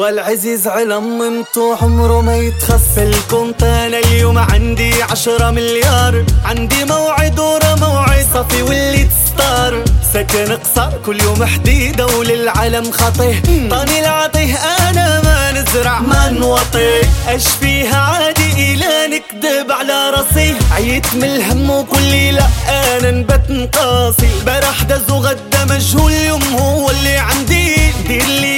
والعزيز على ممتو عمره ما يتخف الكونتانا اليوم عندي عشرة مليار عندي موعد ورا موعد. صفي واللي تستار سكن قصار. كل يوم حديدة وللعالم خطيه. طاني العطيه أنا ما نزرع ما نوطي. اش فيها عادي إلى نكذب على راسي. عيت من الهم وكل لا أنا نبت نقاسي البارح دز وغدا مجهول اليوم هو اللي عندي. دير لي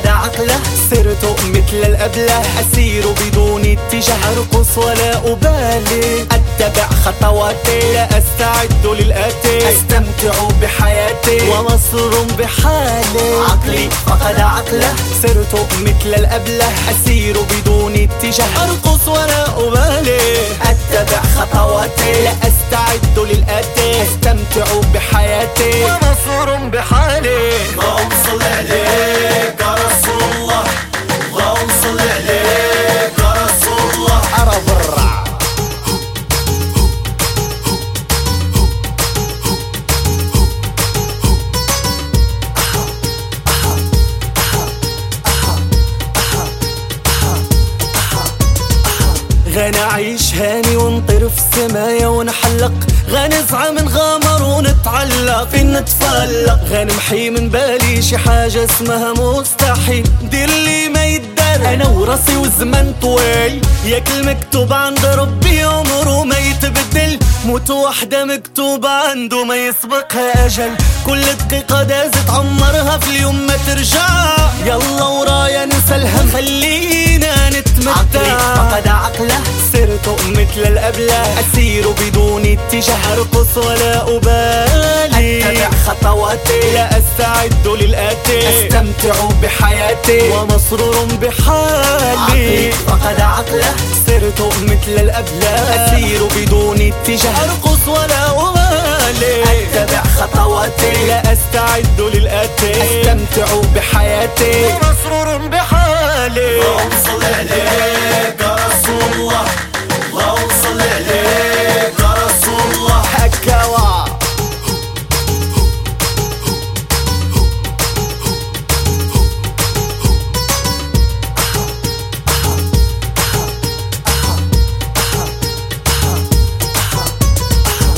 فقد عقله صرت مثل الأبلة أسير بدون اتجاه أرقص ولا أبالي. أتبع خطواتي لا أستعد للآتي. أستمتع بحياتي ومصر بحالي. عقلي فقد عقله صرت مثل الأبلة أسير بدون اتجاه أرقص ولا أبالي. أتبع خطواتي لا غنعيش هاني ونطير في السمايا ونحلق. غنسعى من غامر ونتعلق. فين نتفلق. غنمحي من بالي شي حاجة اسمها مستحيل. دير لي ما يدار. أنا وراسي والزمن طويل. ياك المكتوب عند ربي عمره ما يتبدل. موت واحدة مكتوبة عنده ما يسبقها أجل. كل دقيقة دازت عمرها في اليوم ما ترجع. يلا ورايا ننسى الهم عقله صرت مثل الأبلة. أسير بدون اتجاه أرقص ولا أبالي. أتبع خطواتي. لا أستعد للآتي. أستمتع بحياتي. ومسرور بحالي. عقلي فقد عقله. صرت مثل الأبلة. أسير بدون اتجاه أرقص ولا أبالي. أتبع خطواتي. لا أستعد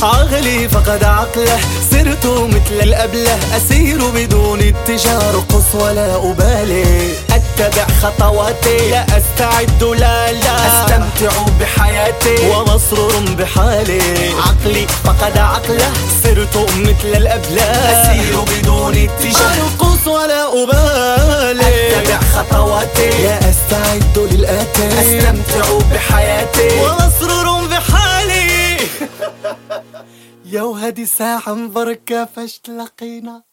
عقلي فقد عقله. صرت مثل الأبلة أسير بدون اتجاه أرقص ولا أبالي. أتبع خطواتي لا أستعد لا لا. أستمتع بحياتي ومسرور بحالي. عقلي فقد عقله صرت مثل الأبلة. أسير بدون اتجاه أرقص ولا أبالي. أتبع خطواتي لا أستعد للآتي. أستمتع يا وهدي ساعة مبركة فاش تلاقينا